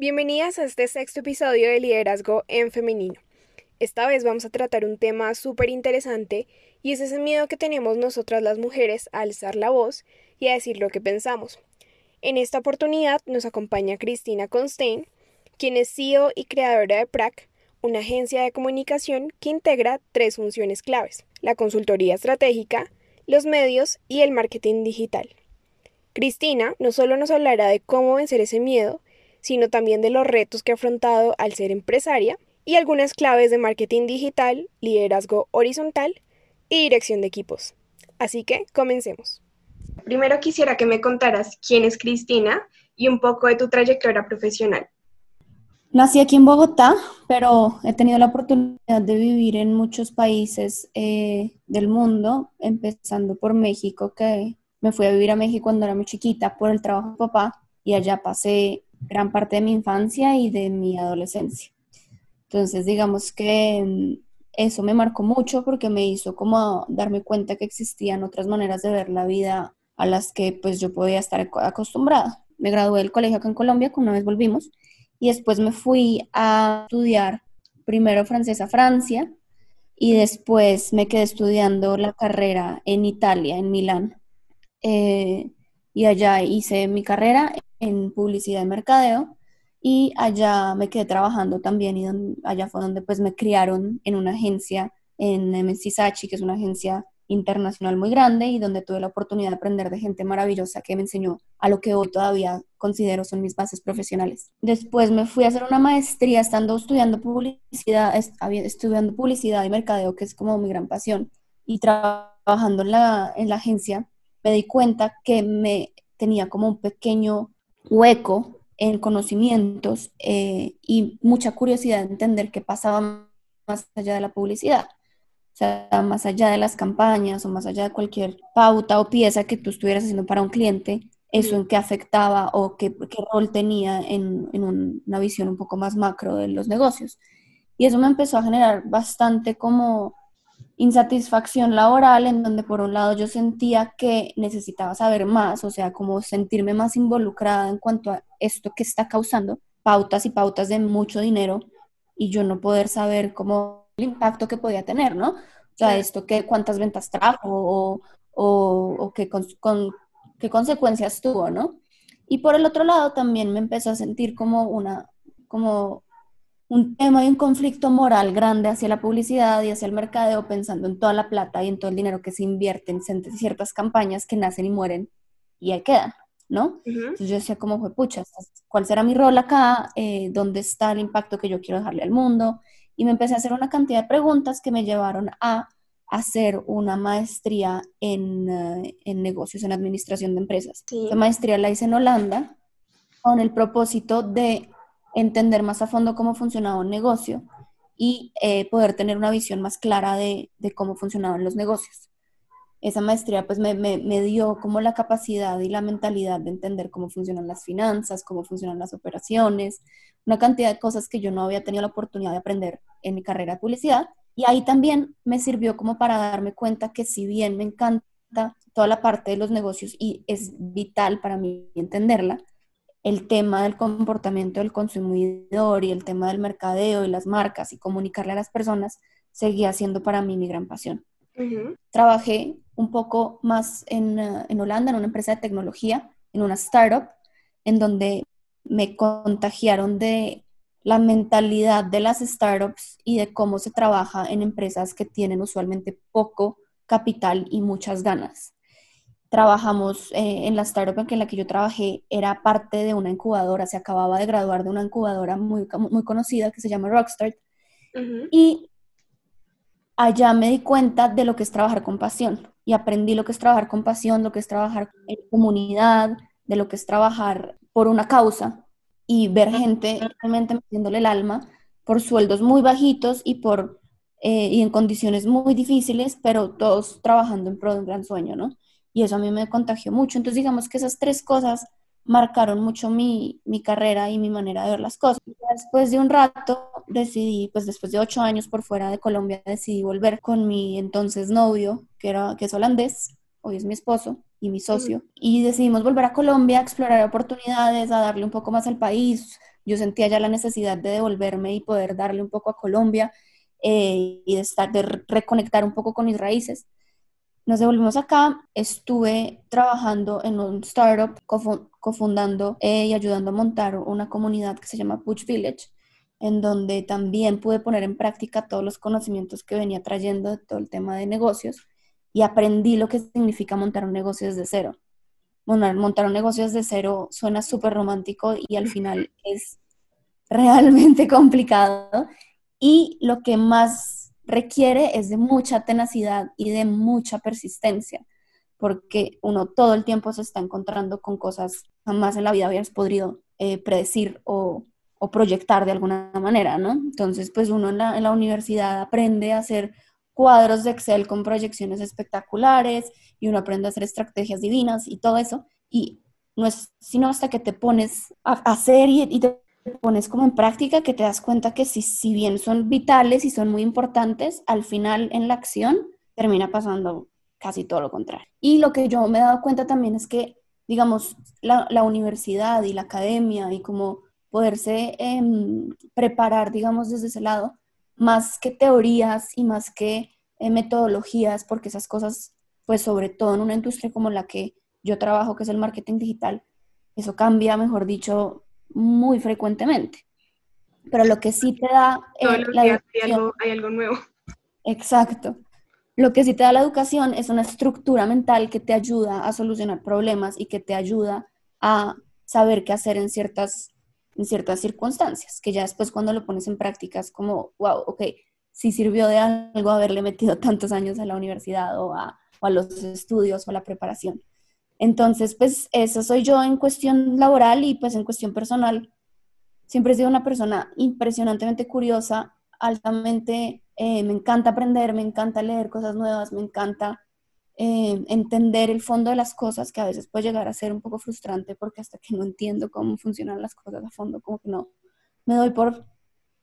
Bienvenidas a este sexto episodio de Liderazgo en Femenino. Esta vez vamos a tratar un tema súper interesante y es ese miedo que tenemos nosotras las mujeres a alzar la voz y a decir lo que pensamos. En esta oportunidad nos acompaña Cristina Constein, quien es CEO y creadora de PRAC, una agencia de comunicación que integra tres funciones claves, la consultoría estratégica, los medios y el marketing digital. Cristina no solo nos hablará de cómo vencer ese miedo, sino también de los retos que ha afrontado al ser empresaria y algunas claves de marketing digital, liderazgo horizontal y dirección de equipos. Así que comencemos. Primero quisiera que me contaras quién es Cristina y un poco de tu trayectoria profesional. Nací aquí en Bogotá, pero he tenido la oportunidad de vivir en muchos países eh, del mundo, empezando por México, que me fui a vivir a México cuando era muy chiquita por el trabajo de papá y allá pasé gran parte de mi infancia y de mi adolescencia. Entonces, digamos que mm, eso me marcó mucho porque me hizo como darme cuenta que existían otras maneras de ver la vida a las que pues yo podía estar acostumbrada. Me gradué del colegio acá en Colombia, que una vez volvimos, y después me fui a estudiar primero francés a Francia y después me quedé estudiando la carrera en Italia, en Milán. Eh, y allá hice mi carrera en publicidad y mercadeo y allá me quedé trabajando también y allá fue donde pues me criaron en una agencia en MSC Sachi, que es una agencia internacional muy grande y donde tuve la oportunidad de aprender de gente maravillosa que me enseñó a lo que hoy todavía considero son mis bases profesionales. Después me fui a hacer una maestría estando estudiando publicidad, estudiando publicidad y mercadeo, que es como mi gran pasión, y trabajando en la, en la agencia, me di cuenta que me tenía como un pequeño hueco en conocimientos eh, y mucha curiosidad de entender qué pasaba más allá de la publicidad. O sea, más allá de las campañas o más allá de cualquier pauta o pieza que tú estuvieras haciendo para un cliente, eso en qué afectaba o qué, rol tenía en, en, una visión un poco más macro de los negocios. Y eso me empezó a generar bastante como insatisfacción laboral en donde por un lado yo sentía que necesitaba saber más, o sea, como sentirme más involucrada en cuanto a esto que está causando pautas y pautas de mucho dinero y yo no poder saber cómo el impacto que podía tener, ¿no? O sea, esto que cuántas ventas trajo o, o, qué, con, qué consecuencias tuvo, ¿no? Y por el otro lado también me empezó a sentir como una, como un tema y un conflicto moral grande hacia la publicidad y hacia el mercadeo, pensando en toda la plata y en todo el dinero que se invierte en ciertas campañas que nacen y mueren y ahí quedan, ¿no? Entonces yo decía, ¿cómo fue pucha? ¿Cuál será mi rol acá? Eh, ¿Dónde está el impacto que yo quiero dejarle al mundo? Y me empecé a hacer una cantidad de preguntas que me llevaron a hacer una maestría en, eh, en negocios, en administración de empresas. La maestría la hice en Holanda con el propósito de entender más a fondo cómo funcionaba un negocio y eh, poder tener una visión más clara de, cómo funcionaban los negocios. Esa maestría pues me, dio como la capacidad y la mentalidad de entender cómo funcionan las finanzas, cómo funcionan las operaciones, una cantidad de cosas que yo no había tenido la oportunidad de aprender en mi carrera de publicidad. Y ahí también me sirvió como para darme cuenta que si bien me encanta toda la parte de los negocios y es vital para mí entenderla, el tema del comportamiento del consumidor y el tema del mercadeo y las marcas y comunicarle a las personas seguía siendo para mí mi gran pasión. Trabajé un poco más en, eh, en, Holanda, en una empresa de tecnología, en una startup, en donde me contagiaron de la mentalidad de las startups y de cómo se trabaja en empresas que tienen usualmente poco capital y muchas ganas. Trabajamos eh, en la startup en la que yo trabajé, era parte de una incubadora, se acababa de graduar de una incubadora muy, muy conocida que se llama Rockstart. Y allá me di cuenta de lo que es trabajar con pasión y aprendí lo que es trabajar con pasión, lo que es trabajar en comunidad, de lo que es trabajar por una causa y ver gente realmente metiéndole el alma por sueldos muy bajitos y por eh, y en condiciones muy difíciles, pero todos trabajando en pro de un gran sueño, ¿no? Y eso a mí me contagió mucho. Entonces, digamos que esas tres cosas marcaron mucho mi, mi carrera y mi manera de ver las cosas. Después de un rato decidí, pues después de ocho años por fuera de Colombia, decidí volver con mi entonces novio, que, era, que es holandés, hoy es mi esposo y mi socio, y decidimos volver a Colombia a explorar oportunidades, a darle un poco más al país. Yo sentía ya la necesidad de devolverme y poder darle un poco a Colombia eh, y de, estar, de reconectar un poco con mis raíces. Nos devolvimos acá, estuve trabajando en un startup, cofundando eh, y ayudando a montar una comunidad que se llama Puch Village, en donde también pude poner en práctica todos los conocimientos que venía trayendo de todo el tema de negocios y aprendí lo que significa montar un negocio desde cero. Montar un negocio desde cero suena súper romántico y al final es realmente complicado. Y lo que más requiere es de mucha tenacidad y de mucha persistencia, porque uno todo el tiempo se está encontrando con cosas jamás en la vida habías podido eh, predecir o, proyectar de alguna manera, ¿no? Entonces, pues uno en la, universidad aprende a hacer cuadros de Excel con proyecciones espectaculares y uno aprende a hacer estrategias divinas y todo eso. Y no es sino hasta que te pones a hacer y, y te pones como en práctica que te das cuenta que si, si bien son vitales y son muy importantes, al final en la acción termina pasando casi todo lo contrario. Y lo que yo me he dado cuenta también es que, digamos, la, la universidad y la academia y como poderse em, preparar, digamos, desde ese lado, más que teorías y más que eh, metodologías, porque esas cosas, pues sobre todo en una industria como la que yo trabajo, que es el marketing digital, eso cambia, mejor dicho, muy frecuentemente. Pero lo que sí te da... Eh, la hay, algo, hay algo nuevo. Exacto. Lo que sí te da la educación es una estructura mental que te ayuda a solucionar problemas y que te ayuda a saber qué hacer en ciertas, en ciertas circunstancias, que ya después cuando lo pones en práctica es como, wow, ok, sí sirvió de algo haberle metido tantos años a la universidad o a, o a los estudios o a la preparación. Entonces, pues eso soy yo en cuestión laboral y pues en cuestión personal. Siempre he sido una persona impresionantemente curiosa, altamente, eh, me encanta aprender, me encanta leer cosas nuevas, me encanta eh, entender el fondo de las cosas, que a veces puede llegar a ser un poco frustrante porque hasta que no entiendo cómo funcionan las cosas a fondo, como que no me doy por,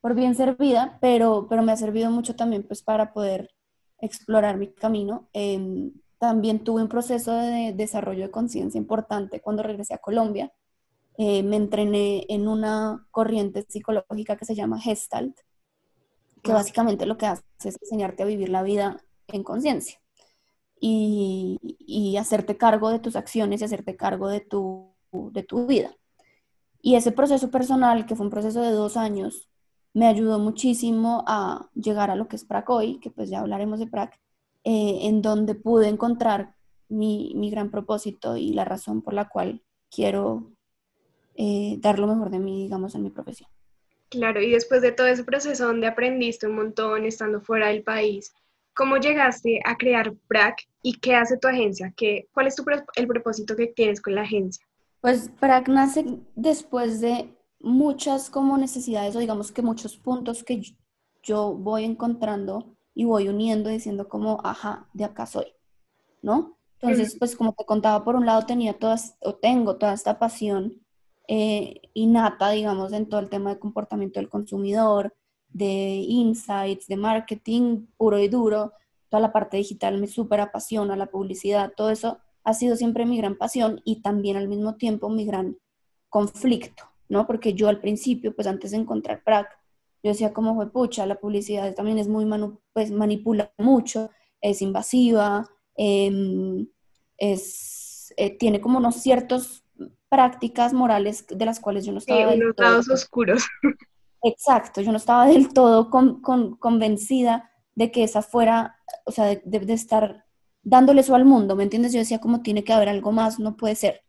por bien servida, pero, pero me ha servido mucho también pues para poder explorar mi camino. Em, también tuve un proceso de desarrollo de conciencia importante cuando regresé a Colombia. Eh, me entrené en una corriente psicológica que se llama Gestalt, que básicamente lo que hace es enseñarte a vivir la vida en conciencia y, y, hacerte cargo de tus acciones y hacerte cargo de tu, de tu vida. Y ese proceso personal, que fue un proceso de dos años, me ayudó muchísimo a llegar a lo que es PRAC hoy, que pues ya hablaremos de PRAC, eh, en donde pude encontrar mi, mi, gran propósito y la razón por la cual quiero eh, dar lo mejor de mí, digamos, en mi profesión. Claro, y después de todo ese proceso donde aprendiste un montón estando fuera del país, ¿cómo llegaste a crear BRAC y qué hace tu agencia? ¿Qué, ¿Cuál es tu, el propósito que tienes con la agencia? Pues BRAC nace después de muchas como necesidades o digamos que muchos puntos que yo voy encontrando y voy uniendo diciendo como, ajá, de acá soy, ¿no? Entonces, pues como te contaba, por un lado tenía todas, o tengo toda esta pasión eh, innata, digamos, en todo el tema de comportamiento del consumidor, de insights, de marketing puro y duro, toda la parte digital me súper apasiona, la publicidad, todo eso ha sido siempre mi gran pasión y también al mismo tiempo mi gran conflicto, ¿no? Porque yo al principio, pues antes de encontrar PRAC, yo decía como fue pucha, la publicidad también es muy, pues manipula mucho, es invasiva, em, es, eh, tiene como unos ciertos prácticas morales de las cuales yo no estaba... Sí, unos lados oscuros. Exacto, yo no estaba del todo convencida de que esa fuera, o sea, de, de, estar dándole eso al mundo, ¿me entiendes? Yo decía como tiene que haber algo más, no puede ser.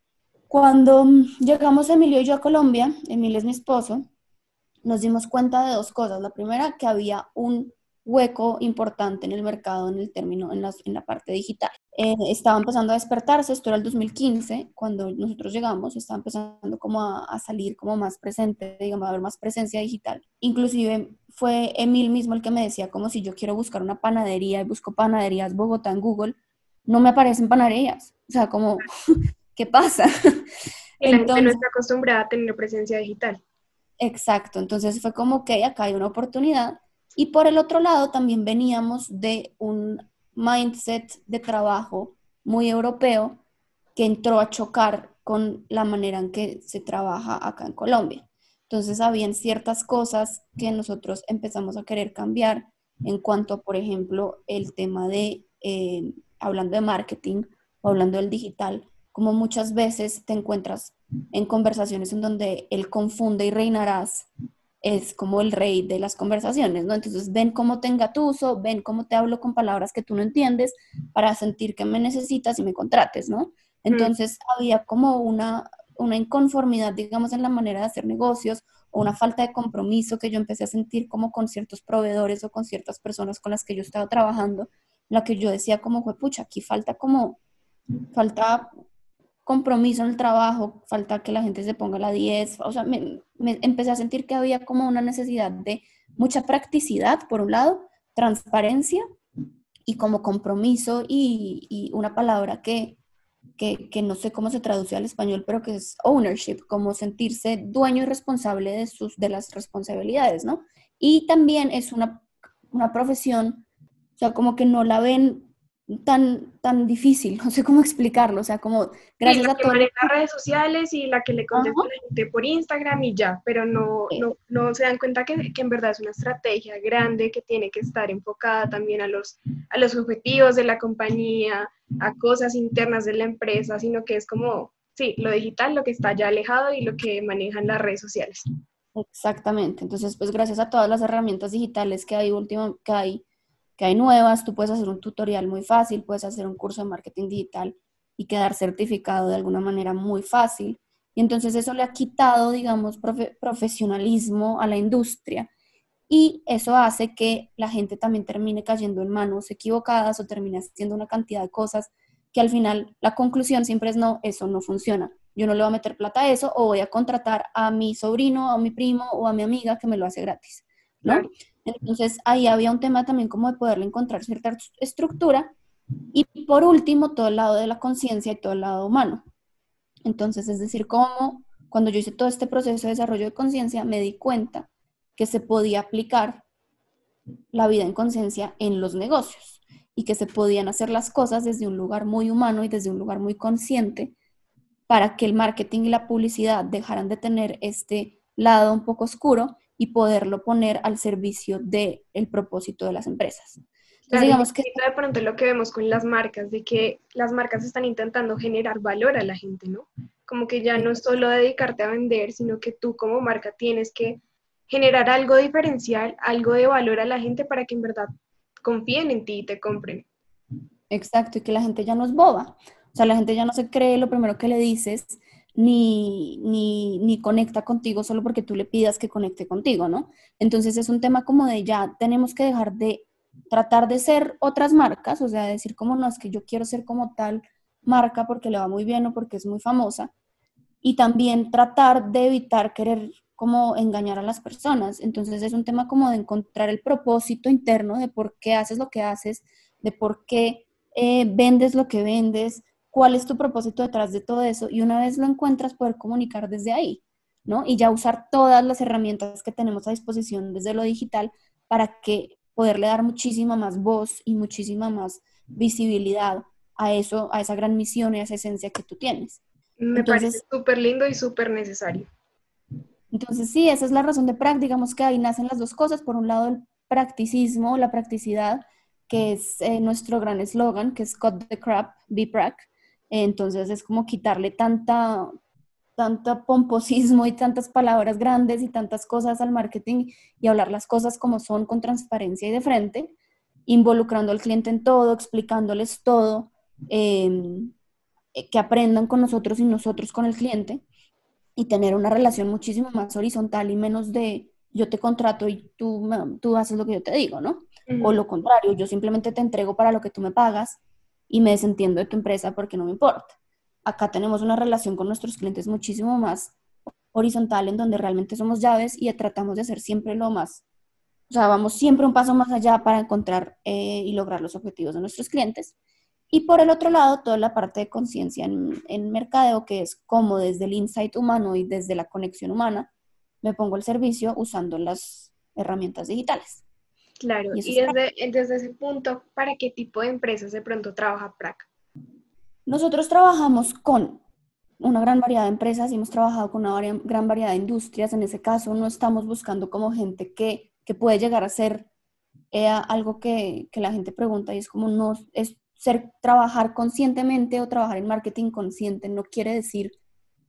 Cuando llegamos Emilio y yo a Colombia, Emilio es mi esposo, nos dimos cuenta de dos cosas. La primera, que había un hueco importante en el mercado en el término, en, en la parte digital. Eh, estaba empezando a despertarse, esto era el 2015, cuando nosotros llegamos, estaba empezando como a, salir como más presente, digamos, a haber más presencia digital. Inclusive fue Emil mismo el que me decía como si yo quiero buscar una panadería y busco panaderías Bogotá en Google, no me aparecen panaderías. O sea, como, ¿qué pasa? Y la gente no está acostumbrada a tener presencia digital. Exacto, entonces fue como que acá hay una oportunidad y por el otro lado también veníamos de un mindset de trabajo muy europeo que entró a chocar con la manera en que se trabaja acá en Colombia. Entonces habían ciertas cosas que nosotros empezamos a querer cambiar en cuanto por ejemplo, el tema de, eh, hablando de marketing o hablando del digital, como muchas veces te encuentras en conversaciones en donde él confunde y reinarás es como el rey de las conversaciones, ¿no? Entonces ven cómo te engatuso, ven cómo te hablo con palabras que tú no entiendes para sentir que me necesitas y me contrates, ¿no? Entonces había como una, una inconformidad, digamos, en la manera de hacer negocios o una falta de compromiso que yo empecé a sentir como con ciertos proveedores o con ciertas personas con las que yo estaba trabajando, la que yo decía como, pucha, aquí falta como, falta compromiso en el trabajo, falta que la gente se ponga la 10, o sea, me, empecé a sentir que había como una necesidad de mucha practicidad, por un lado, transparencia y como compromiso y, una palabra que, que, que, no sé cómo se traduce al español, pero que es ownership, como sentirse dueño y responsable de, sus, de las responsabilidades, ¿no? Y también es una, una profesión, o sea, como que no la ven tan, tan difícil, no sé cómo explicarlo, o sea, como gracias a todo. las redes sociales y la que le contesta a la gente por Instagram y ya, pero no, no, no se dan cuenta que, que, en verdad es una estrategia grande que tiene que estar enfocada también a los, a los objetivos de la compañía, a cosas internas de la empresa, sino que es como, sí, lo digital, lo que está ya alejado y lo que manejan las redes sociales. Exactamente, entonces pues gracias a todas las herramientas digitales que hay último, que hay que hay nuevas, tú puedes hacer un tutorial muy fácil, puedes hacer un curso de marketing digital y quedar certificado de alguna manera muy fácil. Y entonces eso le ha quitado, digamos, profesionalismo a la industria. Y eso hace que la gente también termine cayendo en manos equivocadas o termine haciendo una cantidad de cosas que al final la conclusión siempre es no, eso no funciona. Yo no le voy a meter plata a eso o voy a contratar a mi sobrino, a mi primo o a mi amiga que me lo hace gratis, ¿no? Entonces ahí había un tema también como de poderle encontrar cierta estructura. Y por último, todo el lado de la conciencia y todo el lado humano. Entonces, es decir, como cuando yo hice todo este proceso de desarrollo de conciencia, me di cuenta que se podía aplicar la vida en conciencia en los negocios y que se podían hacer las cosas desde un lugar muy humano y desde un lugar muy consciente para que el marketing y la publicidad dejaran de tener este lado un poco oscuro y poderlo poner al servicio del el propósito de las empresas. Entonces, digamos que... De pronto lo que vemos con las marcas, de que las marcas están intentando generar valor a la gente, ¿no? Como que ya no es solo dedicarte a vender, sino que tú como marca tienes que generar algo diferencial, algo de valor a la gente para que en verdad confíen en ti y te compren. Exacto, y que la gente ya no es boba. O sea, la gente ya no se cree lo primero que le dices, ni, ni, ni, conecta contigo solo porque tú le pidas que conecte contigo, ¿no? Entonces es un tema como de ya tenemos que dejar de tratar de ser otras marcas, o sea, decir como no, es que yo quiero ser como tal marca porque le va muy bien o porque es muy famosa, y también tratar de evitar querer como engañar a las personas. Entonces es un tema como de encontrar el propósito interno de por qué haces lo que haces, de por qué eh, vendes lo que vendes, cuál es tu propósito detrás de todo eso y una vez lo encuentras poder comunicar desde ahí, ¿no? Y ya usar todas las herramientas que tenemos a disposición desde lo digital para que poderle dar muchísima más voz y muchísima más visibilidad a eso, a esa gran misión y a esa esencia que tú tienes. Me parece súper lindo y súper necesario. Entonces, sí, esa es la razón de práctica, digamos que ahí nacen las dos cosas. Por un lado, el practicismo, la practicidad, que es eh, nuestro gran eslogan, que es Cut the Crap, Be Prac, entonces es como quitarle tanta, tanto pomposismo y tantas palabras grandes y tantas cosas al marketing y hablar las cosas como son con transparencia y de frente, involucrando al cliente en todo, explicándoles todo, em, eh, que aprendan con nosotros y nosotros con el cliente y tener una relación muchísimo más horizontal y menos de yo te contrato y tú, tú haces lo que yo te digo, ¿no? O lo contrario, yo simplemente te entrego para lo que tú me pagas y me desentiendo de tu empresa porque no me importa. Acá tenemos una relación con nuestros clientes muchísimo más horizontal en donde realmente somos llaves y tratamos de hacer siempre lo más, o sea, vamos siempre un paso más allá para encontrar eh, y lograr los objetivos de nuestros clientes. Y por el otro lado, toda la parte de conciencia en, en mercadeo, que es como desde el insight humano y desde la conexión humana, me pongo el servicio usando las herramientas digitales. Claro, y, desde, desde, ese punto, ¿para qué tipo de empresas de pronto trabaja PRAC? Nosotros trabajamos con una gran variedad de empresas y hemos trabajado con una gran variedad de industrias. En ese caso, no estamos buscando como gente que, que puede llegar a ser eh, algo que, que, la gente pregunta y es como no, es ser, trabajar conscientemente o trabajar en marketing consciente no quiere decir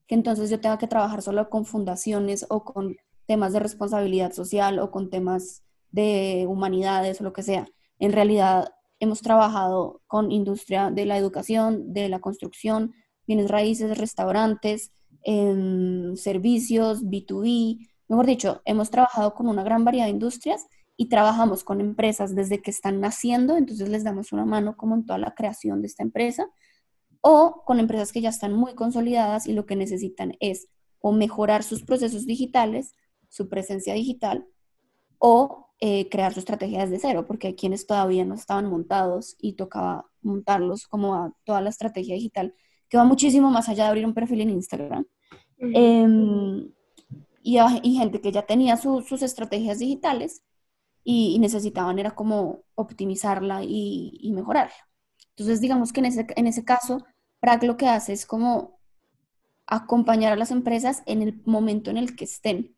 que entonces yo tenga que trabajar solo con fundaciones o con temas de responsabilidad social o con temas de humanidades o lo que sea. En realidad hemos trabajado con industria de la educación, de la construcción, bienes raíces, restaurantes, em, servicios, B2B. Mejor dicho, hemos trabajado con una gran variedad de industrias y trabajamos con empresas desde que están naciendo, entonces les damos una mano como en toda la creación de esta empresa, o con empresas que ya están muy consolidadas y lo que necesitan es o mejorar sus procesos digitales, su presencia digital, o eh, crear su estrategia desde cero, porque hay quienes todavía no estaban montados y tocaba montarlos como a toda la estrategia digital, que va muchísimo más allá de abrir un perfil en Instagram. Em, y, y, gente que ya tenía sus estrategias digitales y, necesitaban era como optimizarla y, y, mejorarla. Entonces, digamos que en ese, en ese caso, PRAC lo que hace es como acompañar a las empresas en el momento en el que estén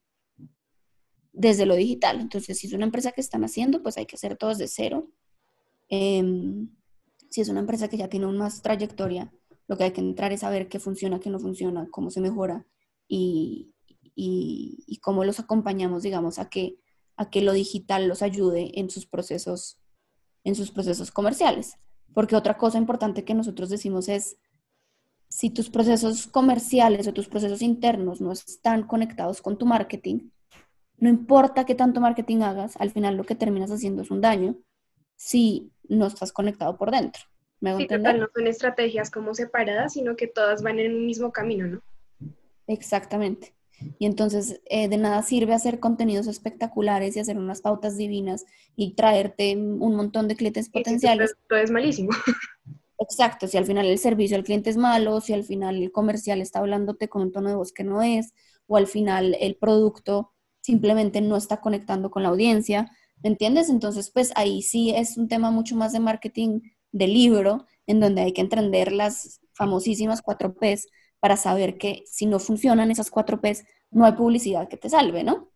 desde lo digital. Entonces, si es una empresa que están haciendo, pues hay que hacer todo desde cero. Em, si es una empresa que ya tiene más trayectoria, lo que hay que entrar es saber qué funciona, qué no funciona, cómo se mejora y, y, y cómo los acompañamos, digamos, a que a que lo digital los ayude en sus procesos, en sus procesos comerciales. Porque otra cosa importante que nosotros decimos es, si tus procesos comerciales o tus procesos internos no están conectados con tu marketing, no importa qué tanto marketing hagas, al final lo que terminas haciendo es un daño si no estás conectado por dentro. ¿Me sí, total, no son estrategias como separadas, sino que todas van en un mismo camino, ¿no? Exactamente. Y entonces eh, de nada sirve hacer contenidos espectaculares y hacer unas pautas divinas y traerte un montón de clientes potenciales. todo es malísimo. Exacto, si al final el servicio al cliente es malo, si al final el comercial está hablándote con un tono de voz que no es, o al final el producto simplemente no está conectando con la audiencia, ¿me entiendes? Entonces, pues ahí sí es un tema mucho más de marketing de libro, en donde hay que entender las famosísimas cuatro P's para saber que si no funcionan esas cuatro P's, no hay publicidad que te salve, ¿no?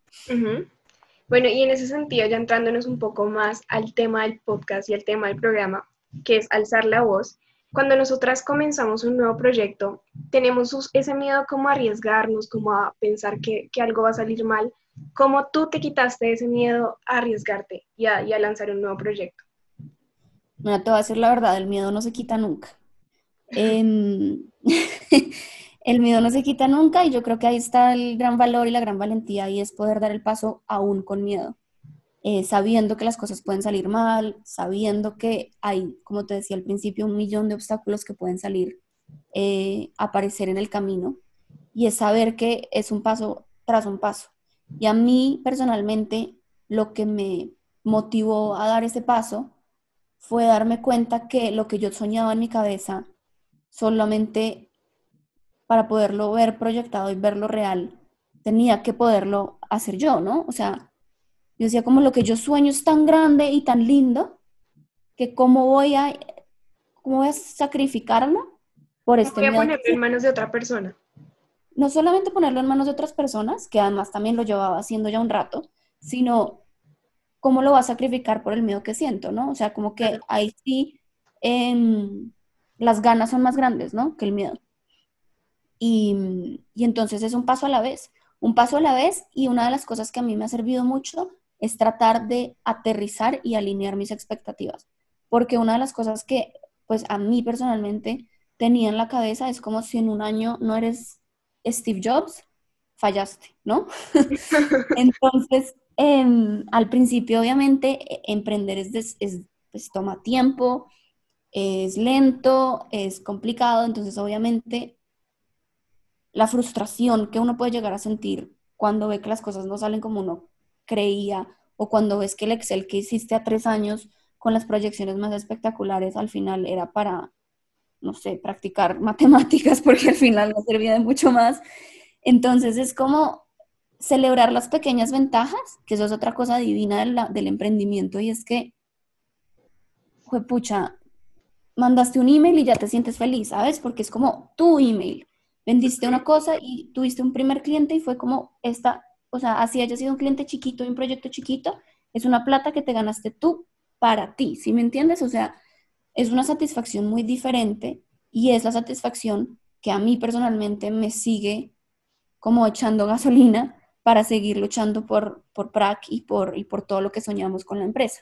Bueno, y en ese sentido, ya entrándonos un poco más al tema del podcast y al tema del programa, que es alzar la voz, cuando nosotras comenzamos un nuevo proyecto, tenemos ese miedo como a arriesgarnos, como a pensar que, algo va a salir mal. ¿Cómo tú te quitaste ese miedo a arriesgarte y a, lanzar un nuevo proyecto? Mira, te voy a decir la verdad, el miedo no se quita nunca. Eh, el miedo no se quita nunca y yo creo que ahí está el gran valor y la gran valentía y es poder dar el paso aún con miedo, eh, sabiendo que las cosas pueden salir mal, sabiendo que hay, como te decía al principio, un millón de obstáculos que pueden salir, eh, aparecer en el camino y es saber que es un paso tras un paso. Y a mí personalmente lo que me motivó a dar ese paso fue darme cuenta que lo que yo soñaba en mi cabeza solamente para poderlo ver proyectado y verlo real, tenía que poderlo hacer yo, ¿no? O sea, yo decía como lo que yo sueño es tan grande y tan lindo que cómo voy a, cómo voy a sacrificarlo por este voy a ponerlo en manos de otra persona. No solamente ponerlo en manos de otras personas, que además también lo llevaba haciendo ya un rato, sino cómo lo va a sacrificar por el miedo que siento, ¿no? O sea, como que ahí sí em, las ganas son más grandes, ¿no? Que el miedo. Y, y entonces es un paso a la vez, un paso a la vez y una de las cosas que a mí me ha servido mucho es tratar de aterrizar y alinear mis expectativas, porque una de las cosas que pues a mí personalmente tenía en la cabeza es como si en un año no eres Steve Jobs, fallaste, ¿no? Entonces, em, al principio obviamente e, emprender es, pues, toma tiempo, es lento, es complicado, entonces obviamente la frustración que uno puede llegar a sentir cuando ve que las cosas no salen como uno creía o cuando ves que el Excel que hiciste a tres años con las proyecciones más espectaculares al final era para, no sé, practicar matemáticas porque al final no servía de mucho más. Entonces es como celebrar las pequeñas ventajas, que eso es otra cosa divina del emprendimiento y es que, pucha, mandaste un email y ya te sientes feliz, ¿sabes? Porque es como tu email. Vendiste una cosa y tuviste un primer cliente y fue como esta, o sea, así haya sido un cliente chiquito un proyecto chiquito, es una plata que te ganaste tú para ti, ¿sí me entiendes? O sea, es una satisfacción muy diferente y es la satisfacción que a mí personalmente me sigue como echando gasolina para seguir luchando por, por PRAC y por, y por todo lo que soñamos con la empresa.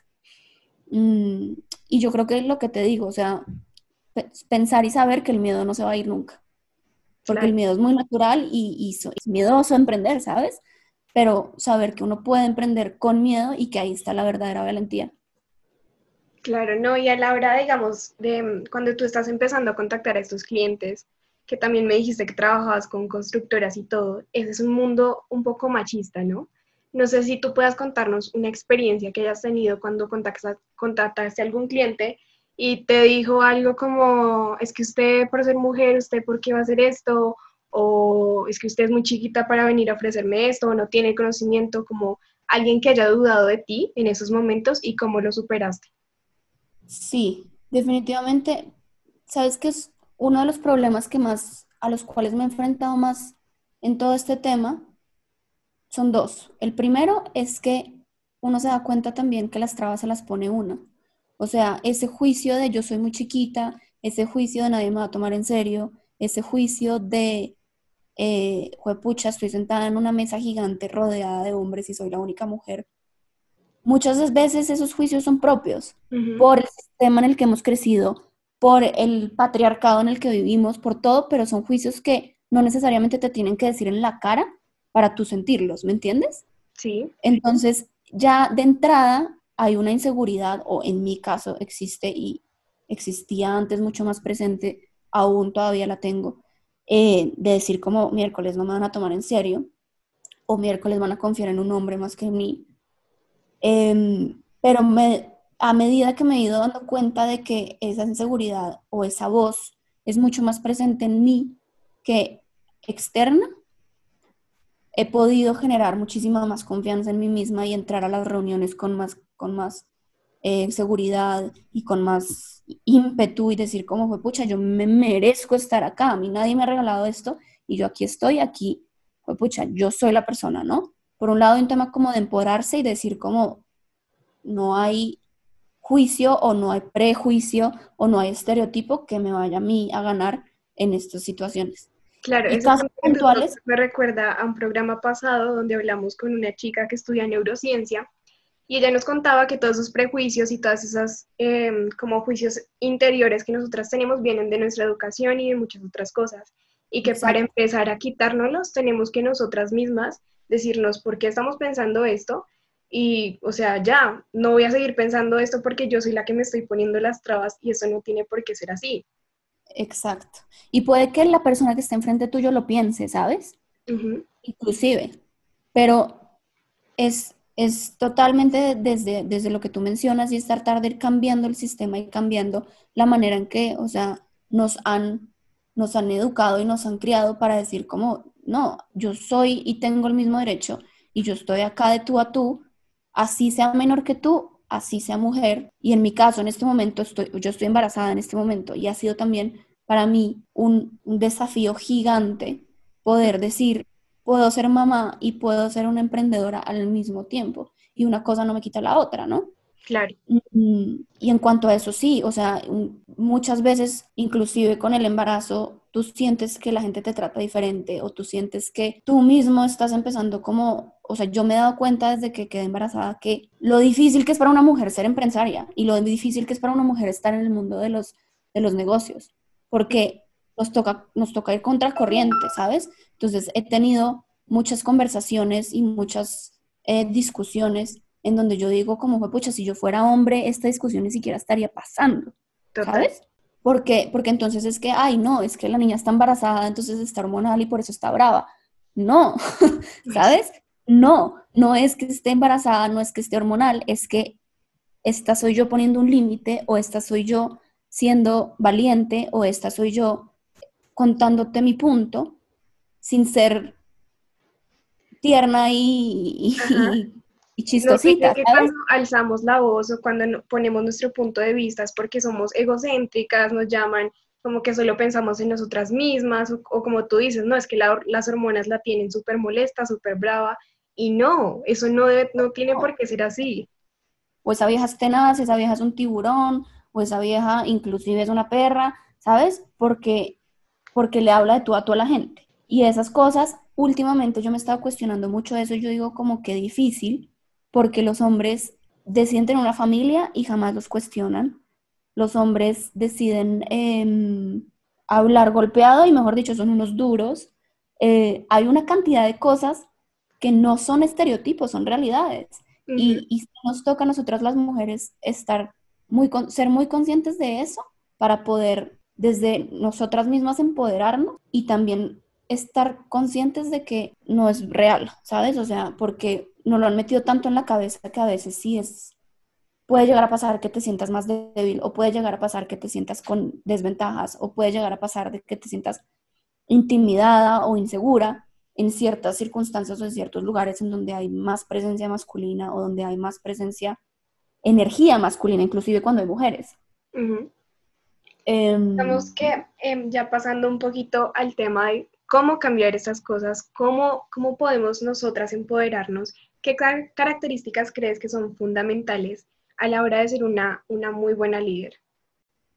Mm, y yo creo que es lo que te digo, o sea, pensar y saber que el miedo no se va a ir nunca. Porque el miedo es muy natural y, y es miedoso emprender, ¿sabes? Pero saber que uno puede emprender con miedo y que ahí está la verdadera valentía. Claro, no, y a la hora, digamos, de cuando tú estás empezando a contactar a estos clientes, que también me dijiste que trabajabas con constructoras y todo, ese es un mundo un poco machista, ¿no? No sé si tú puedas contarnos una experiencia que hayas tenido cuando contactaste a algún cliente y te dijo algo como, es que usted por ser mujer, usted por qué va a hacer esto, o es que usted es muy chiquita para venir a ofrecerme esto, o no tiene conocimiento, como alguien que haya dudado de ti en esos momentos y cómo lo superaste. Sí, definitivamente, sabes que es uno de los problemas que más, a los cuales me he enfrentado más en todo este tema, son dos. El primero es que uno se da cuenta también que las trabas se las pone uno. O sea, ese juicio de yo soy muy chiquita, ese juicio de nadie me va a tomar en serio, ese juicio de, eh, pucha, estoy sentada en una mesa gigante rodeada de hombres y soy la única mujer. Muchas veces esos juicios son propios por el sistema en el que hemos crecido, por el patriarcado en el que vivimos, por todo, pero son juicios que no necesariamente te tienen que decir en la cara para tú sentirlos, ¿me entiendes? Sí. Entonces, ya de entrada hay una inseguridad, o en mi caso existe y existía antes mucho más presente, aún todavía la tengo, eh, de decir como miércoles no me van a tomar en serio, o miércoles van a confiar en un hombre más que en mí. Em, pero a medida que me he ido dando cuenta de que esa inseguridad o esa voz es mucho más presente en mí que externa, he podido generar muchísima más confianza en mí misma y entrar a las reuniones con más, con más eh, seguridad y con más ímpetu y decir como fue, pucha, yo me merezco estar acá, a mí nadie me ha regalado esto y yo aquí estoy, aquí, fue, pucha, yo soy la persona, ¿no? Por un lado, hay un tema como de empoderarse y decir como no hay juicio o no hay prejuicio o no hay estereotipo que me vaya a mí a ganar en estas situaciones. Claro, eso puntuales me recuerda a un programa pasado donde hablamos con una chica que estudia neurociencia y ella nos contaba que todos esos prejuicios y todas esas em, como juicios interiores que nosotras tenemos vienen de nuestra educación y de muchas otras cosas y que para empezar a quitárnoslos tenemos que nosotras mismas decirnos por qué estamos pensando esto y, o sea, ya, no voy a seguir pensando esto porque yo soy la que me estoy poniendo las trabas y eso no tiene por qué ser así. Exacto. Y puede que la persona que está enfrente tuyo lo piense, ¿sabes? Inclusive. Pero es, es totalmente desde, desde lo que tú mencionas y es tratar de ir cambiando el sistema y cambiando la manera en que, o sea, nos han, nos han educado y nos han criado para decir como, no, yo soy y tengo el mismo derecho y yo estoy acá de tú a tú así sea menor que tú, así sea mujer. Y en mi caso, en este momento, estoy, yo estoy embarazada en este momento y ha sido también para mí un, desafío gigante poder decir, puedo ser mamá y puedo ser una emprendedora al mismo tiempo. Y una cosa no me quita la otra, ¿no? Claro. Mm, y en cuanto a eso, sí, o sea, muchas veces, inclusive con el embarazo, tú sientes que la gente te trata diferente o tú sientes que tú mismo estás empezando como, o sea, yo me he dado cuenta desde que quedé embarazada que lo difícil que es para una mujer ser empresaria y lo difícil que es para una mujer estar en el mundo de los, de los negocios, porque nos toca, nos toca ir contra corriente, ¿sabes? Entonces he tenido muchas conversaciones y muchas eh, discusiones en donde yo digo como fue, pucha, si yo fuera hombre, esta discusión ni siquiera estaría pasando, ¿sabes? Porque, porque entonces es que, ay, no, es que la niña está embarazada, entonces está hormonal y por eso está brava. No, ¿sabes? No, no es que esté embarazada, no es que esté hormonal, es que esta soy yo poniendo un límite o esta soy yo siendo valiente o esta soy yo contándote mi punto sin ser tierna y, y, chistosita. que cuando alzamos la voz o cuando ponemos nuestro punto de vista es porque somos egocéntricas, nos llaman como que solo pensamos en nosotras mismas o, como tú dices, no, es que las hormonas la tienen súper molesta, súper brava y no, eso no, no tiene por qué ser así. O esa vieja es tenaz, esa vieja es un tiburón, o esa vieja inclusive es una perra, ¿sabes? Porque, porque le habla de tú a toda la gente. Y esas cosas últimamente yo me estaba cuestionando mucho eso, yo digo como que difícil, porque los hombres deciden tener una familia y jamás los cuestionan. Los hombres deciden em, hablar golpeado y mejor dicho, son unos duros. Eh, hay una cantidad de cosas que no son estereotipos, son realidades. y, y, nos toca a nosotras las mujeres estar muy, ser muy conscientes de eso para poder desde nosotras mismas empoderarnos y también estar conscientes de que no es real, ¿sabes? O sea, porque nos lo han metido tanto en la cabeza que a veces sí es, puede llegar a pasar que te sientas más débil o puede llegar a pasar que te sientas con desventajas o puede llegar a pasar de que te sientas intimidada o insegura en ciertas circunstancias o en ciertos lugares en donde hay más presencia masculina o donde hay más presencia, energía masculina, inclusive cuando hay mujeres. Estamos que em, ya pasando un poquito al tema de cómo cambiar esas cosas, cómo, cómo podemos nosotras empoderarnos, qué características crees que son fundamentales a la hora de ser una, una muy buena líder.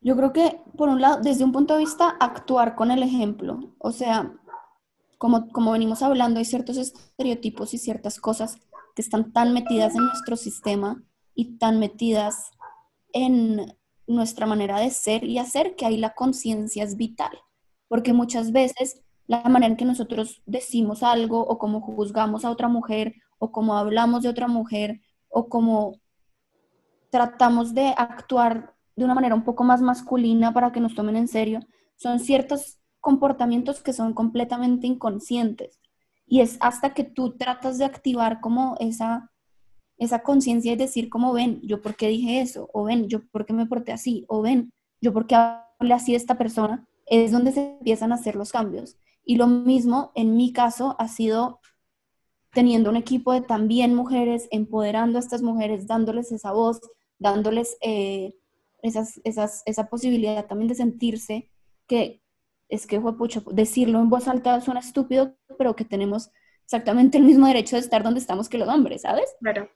Yo creo que, por un lado, desde un punto de vista, actuar con el ejemplo. O sea, como, como venimos hablando, hay ciertos estereotipos y ciertas cosas que están tan metidas en nuestro sistema y tan metidas en nuestra manera de ser y hacer que ahí la conciencia es vital. Porque muchas veces la manera en que nosotros decimos algo o cómo juzgamos a otra mujer o cómo hablamos de otra mujer o cómo tratamos de actuar de una manera un poco más masculina para que nos tomen en serio, son ciertos comportamientos que son completamente inconscientes. Y es hasta que tú tratas de activar como esa, esa conciencia y decir como ven, yo por qué dije eso, o ven, yo por qué me porté así, o ven, yo por qué hablé así de esta persona, es donde se empiezan a hacer los cambios. Y lo mismo en mi caso ha sido teniendo un equipo de también mujeres, empoderando a estas mujeres, dándoles esa voz, dándoles eh, esas, esas, esa posibilidad también de sentirse que es que, pucho, decirlo en voz alta suena estúpido, pero que tenemos exactamente el mismo derecho de estar donde estamos que los hombres, ¿sabes? Claro.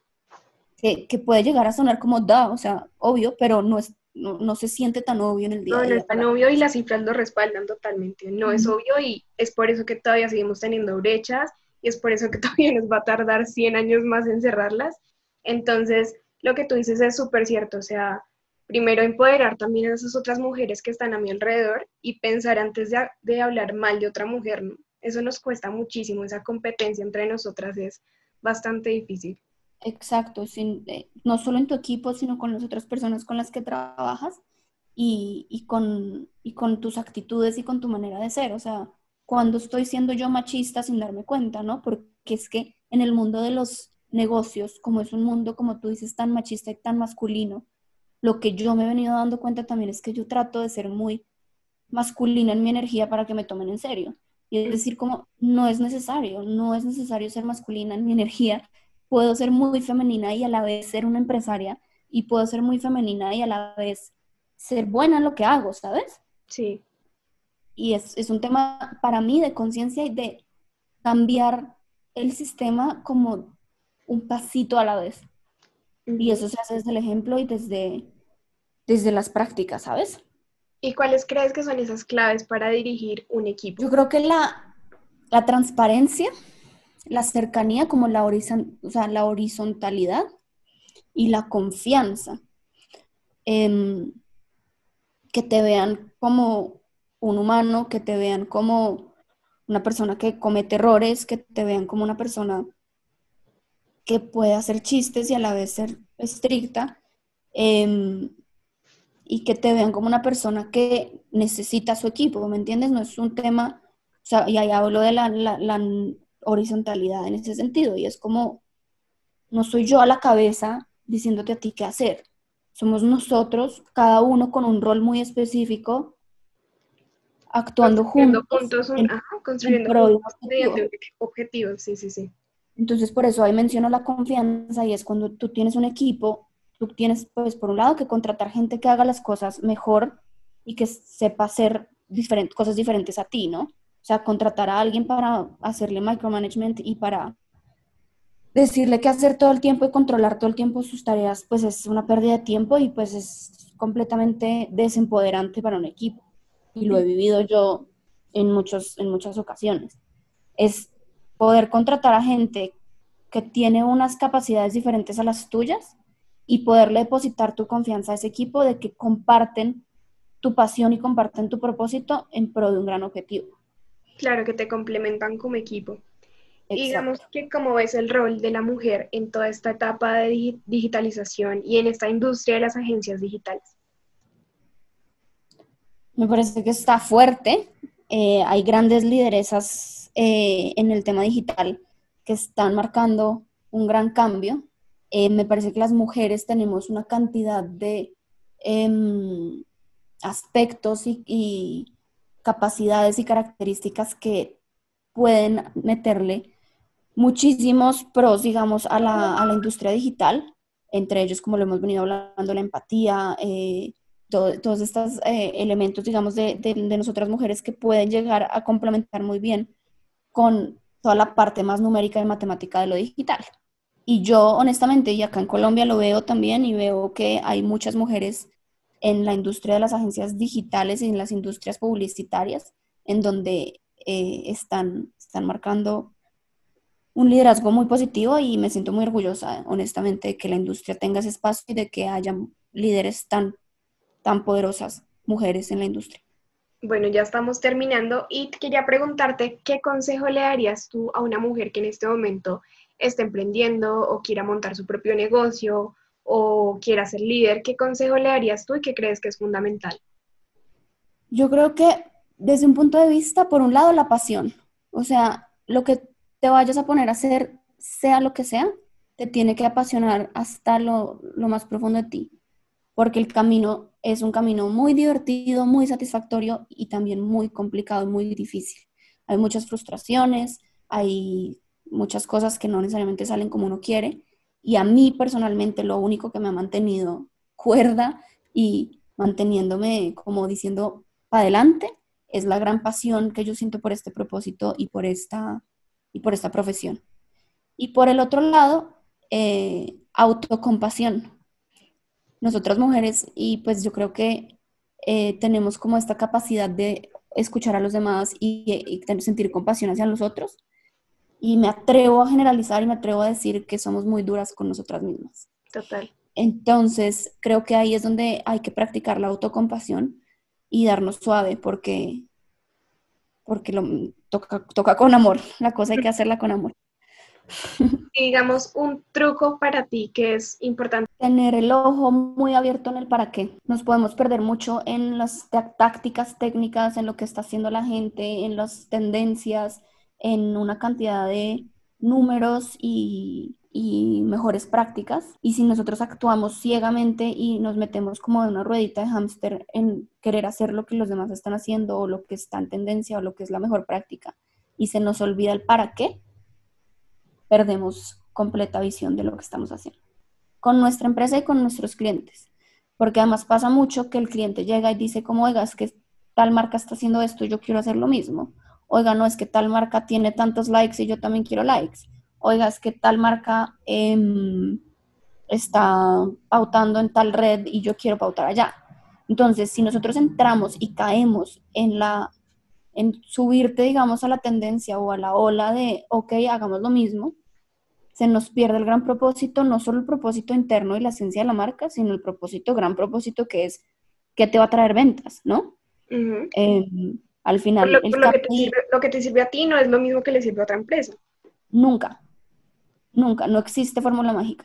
Que, que puede llegar a sonar como da, o sea, obvio, pero no es, no, se siente tan obvio en el día. No, no es tan obvio y las cifras lo respaldan totalmente. No es obvio y es por eso que todavía seguimos teniendo brechas y es por eso que todavía nos va a tardar 100 años más en cerrarlas. Entonces, lo que tú dices es súper cierto. O sea, primero empoderar también a esas otras mujeres que están a mi alrededor y pensar antes de, de hablar mal de otra mujer. Eso nos cuesta muchísimo. Esa competencia entre nosotras es bastante difícil. Exacto, sin, eh, no solo en tu equipo, sino con las otras personas con las que trabajas y, y, con, y con tus actitudes y con tu manera de ser. O sea, cuando estoy siendo yo machista sin darme cuenta, ¿no? Porque es que en el mundo de los negocios, como es un mundo, como tú dices, tan machista y tan masculino, lo que yo me he venido dando cuenta también es que yo trato de ser muy masculina en mi energía para que me tomen en serio. Y es decir, como no es necesario, no es necesario ser masculina en mi energía puedo ser muy femenina y a la vez ser una empresaria y puedo ser muy femenina y a la vez ser buena en lo que hago, ¿sabes? Sí. Y es, es un tema para mí de conciencia y de cambiar el sistema como un pasito a la vez. Y eso se hace desde el ejemplo y desde, desde las prácticas, ¿sabes? ¿Y cuáles crees que son esas claves para dirigir un equipo? Yo creo que la, la transparencia, la cercanía, como la, o sea, la horizontalidad y la confianza. Em, que te vean como un humano, que te vean como una persona que comete errores, que te vean como una persona que puede hacer chistes y a la vez ser estricta, em, y que te vean como una persona que necesita su equipo, ¿me entiendes? No es un tema, o sea, y ahí hablo de la, la horizontalidad en ese sentido, y es como, no soy yo a la cabeza diciéndote a ti qué hacer, somos nosotros, cada uno con un rol muy específico, actuando juntos. construyendo objetivos, sí, sí, sí. Entonces, por eso ahí menciono la confianza y es cuando tú tienes un equipo, tú tienes, pues, por un lado, que contratar gente que haga las cosas mejor y que sepa hacer diferentes, cosas diferentes a ti, ¿no? O sea, contratar a alguien para hacerle micromanagement y para decirle qué hacer todo el tiempo y controlar todo el tiempo sus tareas, pues es una pérdida de tiempo y pues es completamente desempoderante para un equipo. Y lo he vivido yo en, muchos, en muchas ocasiones. Es poder contratar a gente que tiene unas capacidades diferentes a las tuyas y poderle depositar tu confianza a ese equipo de que comparten tu pasión y comparten tu propósito en pro de un gran objetivo. Claro, que te complementan como equipo. Digamos que como ves el rol de la mujer en toda esta etapa de digitalización y en esta industria de las agencias digitales. Me parece que está fuerte. Eh, hay grandes lideresas eh, en el tema digital que están marcando un gran cambio. Eh, me parece que las mujeres tenemos una cantidad de em, aspectos y capacidades y características que pueden meterle muchísimos pros, digamos, a la, a la industria digital, entre ellos, como lo hemos venido hablando, la empatía, todos estos eh, elementos, digamos, de, de, de, nosotras mujeres que pueden llegar a complementar muy bien con toda la parte más numérica y matemática de lo digital. Y yo, honestamente, y acá en Colombia lo veo también y veo que hay muchas mujeres en la industria de las agencias digitales y en las industrias publicitarias, en donde eh, están, están marcando un liderazgo muy positivo y me siento muy orgullosa, honestamente, de que la industria tenga ese espacio y de que haya líderes tan, tan poderosas, mujeres en la industria. Bueno, ya estamos terminando y quería preguntarte qué consejo le darías tú a una mujer que en este momento está emprendiendo o quiera montar su propio negocio o quiera ser líder. ¿Qué consejo le darías tú y qué crees que es fundamental? Yo creo que desde un punto de vista, por un lado, la pasión. O sea, lo que te vayas a poner a hacer, sea lo que sea, te tiene que apasionar hasta lo, más profundo de ti, porque el camino es un camino muy divertido, muy satisfactorio y también muy complicado, muy difícil. Hay muchas frustraciones, hay muchas cosas que no necesariamente salen como uno quiere y a mí personalmente lo único que me ha mantenido cuerda y manteniéndome como diciendo para adelante es la gran pasión que yo siento por este propósito y por esta y por esta profesión. Y por el otro lado, eh, autocompasión. Nosotras mujeres, y pues yo creo que eh, tenemos como esta capacidad de escuchar a los demás y, y, sentir compasión hacia nosotros. Y me atrevo a generalizar y me atrevo a decir que somos muy duras con nosotras mismas. Total. Entonces, creo que ahí es donde hay que practicar la autocompasión y darnos suave, porque porque lo, toca, toca con amor, la cosa hay que hacerla con amor. digamos, un truco para ti que es importante. Tener el ojo muy abierto en el para qué. Nos podemos perder mucho en las tácticas técnicas, en lo que está haciendo la gente, en las tendencias, en una cantidad de números y y mejores prácticas. Y si nosotros actuamos ciegamente y nos metemos como de una ruedita de hámster en querer hacer lo que los demás están haciendo o lo que está en tendencia o lo que es la mejor práctica y se nos olvida el para qué, perdemos completa visión de lo que estamos haciendo. Con nuestra empresa y con nuestros clientes. Porque además pasa mucho que el cliente llega y dice como, oiga, es que tal marca está haciendo esto yo quiero hacer lo mismo. Oiga, no, es que tal marca tiene tantos likes y yo también quiero likes oiga, es que tal marca em, está pautando en tal red y yo quiero pautar allá. Entonces, si nosotros entramos y caemos en la en subirte, digamos, a la tendencia o a la ola de, ok, hagamos lo mismo, se nos pierde el gran propósito, no solo el propósito interno y la esencia de la marca, sino el propósito, gran propósito que es que te va a traer ventas, ¿no? Em, al final, lo, que te sirve, lo que te sirve a ti no es lo mismo que le sirve a otra empresa. Nunca, nunca, no existe fórmula mágica.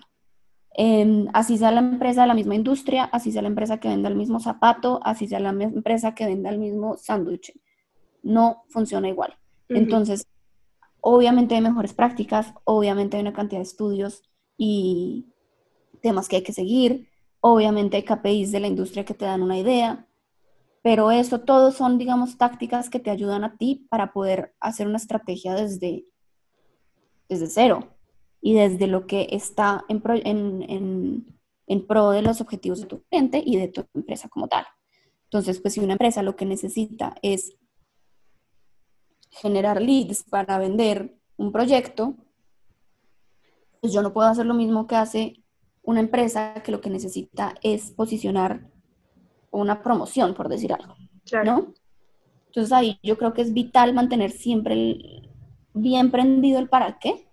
Em, así sea la empresa de la misma industria, así sea la empresa que venda el mismo zapato, así sea la empresa que venda el mismo sándwich. No funciona igual. Entonces, obviamente hay mejores prácticas, obviamente hay una cantidad de estudios y temas que hay que seguir, obviamente hay KPIs de la industria que te dan una idea, pero eso todo son, digamos, tácticas que te ayudan a ti para poder hacer una estrategia desde, desde cero y desde lo que está en pro, en, en, pro de los objetivos de tu cliente y de tu empresa como tal. Entonces, pues si una empresa lo que necesita es generar leads para vender un proyecto, pues yo no puedo hacer lo mismo que hace una empresa que lo que necesita es posicionar una promoción, por decir algo, ¿no? Entonces ahí yo creo que es vital mantener siempre bien prendido el para qué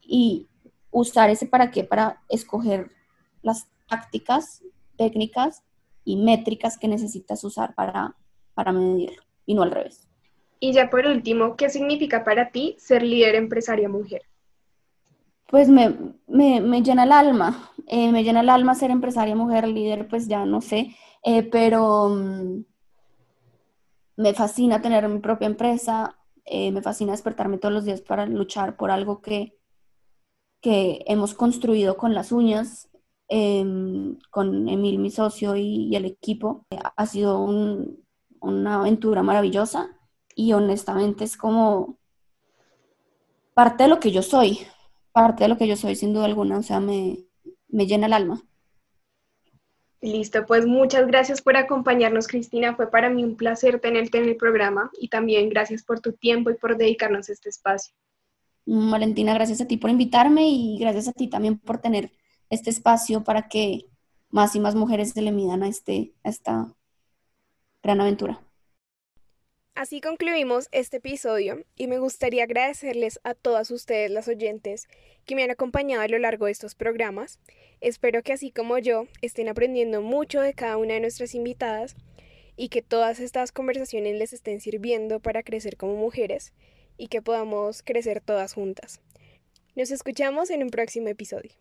y usar ese para qué para escoger las tácticas, técnicas y métricas que necesitas usar para, para medirlo y no al revés. Y ya por último, ¿qué significa para ti ser líder empresaria mujer? Pues me, llena el alma, eh, me llena el alma ser empresaria mujer, líder, pues ya no sé, eh, pero mm, me fascina tener mi propia empresa, eh, me fascina despertarme todos los días para luchar por algo que, que hemos construido con las uñas, em, con Emil, mi socio, y, el equipo. Ha sido una aventura maravillosa y honestamente es como parte de lo que yo soy, parte de lo que yo soy sin duda alguna, o sea, me, me llena el alma. Listo, pues muchas gracias por acompañarnos, Cristina. Fue para mí un placer tenerte en el programa y también gracias por tu tiempo y por dedicarnos este espacio. Valentina, gracias a ti por invitarme y gracias a ti también por tener este espacio para que más y más mujeres se le midan a, este, a esta gran aventura. Así concluimos este episodio y me gustaría agradecerles a todas ustedes las oyentes que me han acompañado a lo largo de estos programas. Espero que así como yo estén aprendiendo mucho de cada una de nuestras invitadas y que todas estas conversaciones les estén sirviendo para crecer como mujeres y que podamos crecer todas juntas. Nos escuchamos en un próximo episodio.